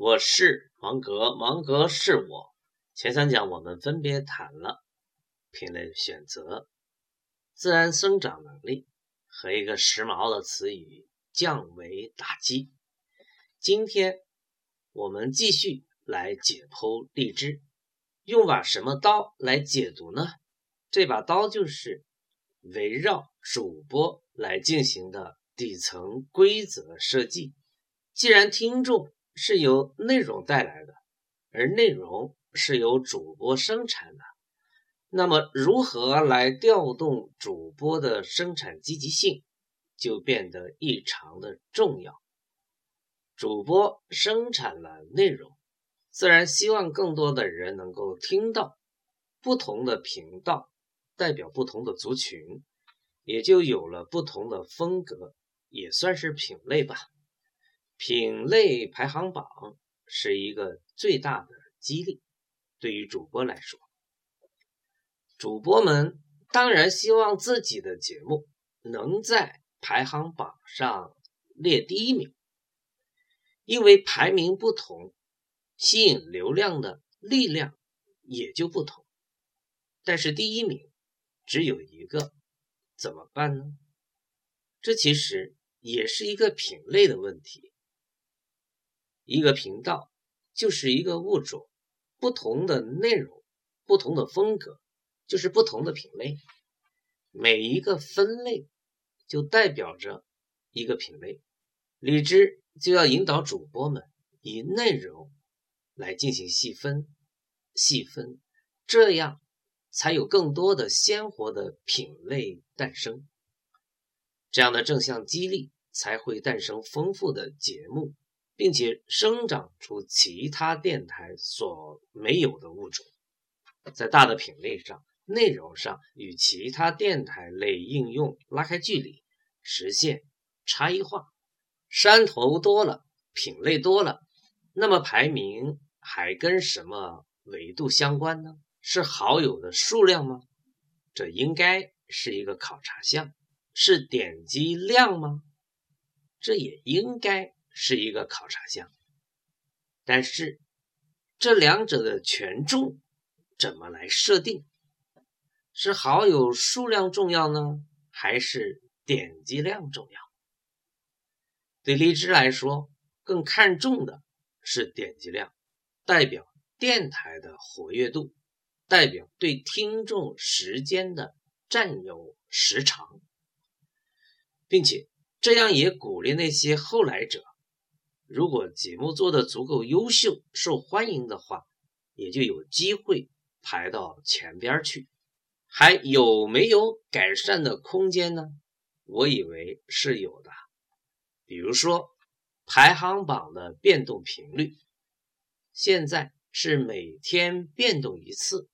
我是芒格，芒格是我。前三讲我们分别谈了品类选择、自然生长能力和一个时髦的词语降维打击。今天我们继续来解剖荔枝，用把什么刀来解读呢？这把刀就是围绕主播来进行的底层规则设计。既然听众是由内容带来的，而内容是由主播生产的，那么如何来调动主播的生产积极性，就变得异常的重要。主播生产了内容，自然希望更多的人能够听到。不同的频道代表不同的族群，也就有了不同的风格，也算是品类吧。品类排行榜是一个最大的激励，对于主播来说，主播们当然希望自己的节目能在排行榜上列第一名，因为排名不同，吸引流量的力量也就不同。但是第一名只有一个，怎么办呢？这其实也是一个品类的问题。一个频道就是一个物种，不同的内容、不同的风格，就是不同的品类。每一个分类就代表着一个品类。荔枝就要引导主播们以内容来进行细分、细分，这样才有更多的鲜活的品类诞生。这样的正向激励才会诞生丰富的节目。并且生长出其他电台所没有的物种，在大的品类上、内容上与其他电台类应用拉开距离，实现差异化。山头多了，品类多了，那么排名还跟什么维度相关呢？是好友的数量吗？这应该是一个考察项。是点击量吗？这也应该。是一个考察项，但是这两者的权重怎么来设定？是好友数量重要呢，还是点击量重要？对荔枝来说，更看重的是点击量，代表电台的活跃度，代表对听众时间的占有时长，并且这样也鼓励那些后来者。如果节目做的足够优秀、受欢迎的话，也就有机会排到前边去。还有没有改善的空间呢？我以为是有的。比如说，排行榜的变动频率，现在是每天变动一次，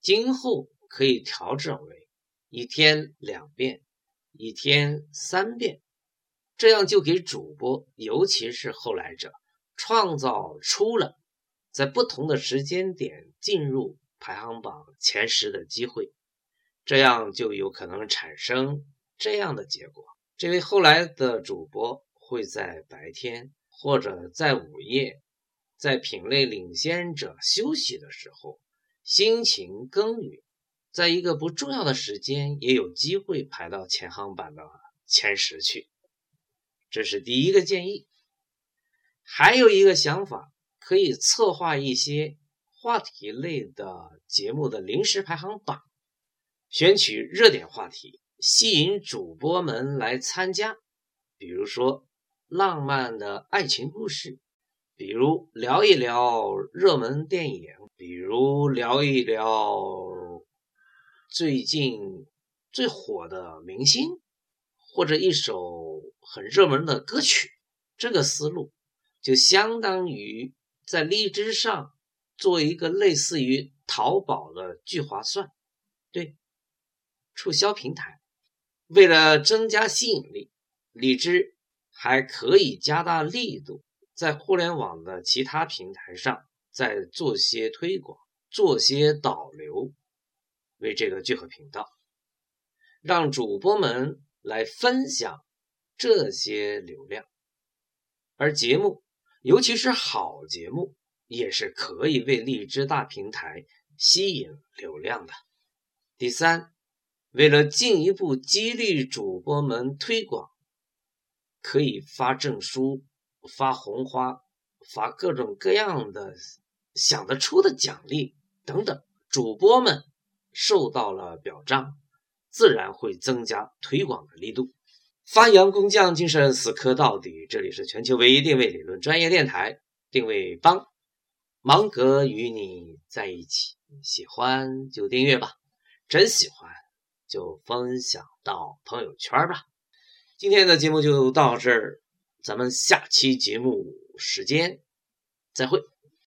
今后可以调整为一天两遍、一天三遍。这样就给主播，尤其是后来者，创造出了在不同的时间点进入排行榜前十的机会。这样就有可能产生这样的结果：这位后来的主播会在白天或者在午夜，在品类领先者休息的时候，辛勤耕耘，在一个不重要的时间，也有机会排到前行榜的前十去。这是第一个建议，还有一个想法，可以策划一些话题类的节目的临时排行榜，选取热点话题，吸引主播们来参加。比如说浪漫的爱情故事，比如聊一聊热门电影，比如聊一聊最近最火的明星，或者一首。很热门的歌曲，这个思路就相当于在荔枝上做一个类似于淘宝的聚划算，对，促销平台。为了增加吸引力，荔枝还可以加大力度，在互联网的其他平台上再做些推广，做些导流，为这个聚合频道，让主播们来分享。这些流量，而节目尤其是好节目，也是可以为荔枝大平台吸引流量的。第三，为了进一步激励主播们推广，可以发证书、发红花、发各种各样的想得出的奖励等等。主播们受到了表彰，自然会增加推广的力度。发扬工匠精神，死磕到底。这里是全球唯一定位理论专业电台，定位帮芒格与你在一起。喜欢就订阅吧，真喜欢就分享到朋友圈吧。今天的节目就到这儿，咱们下期节目时间再会。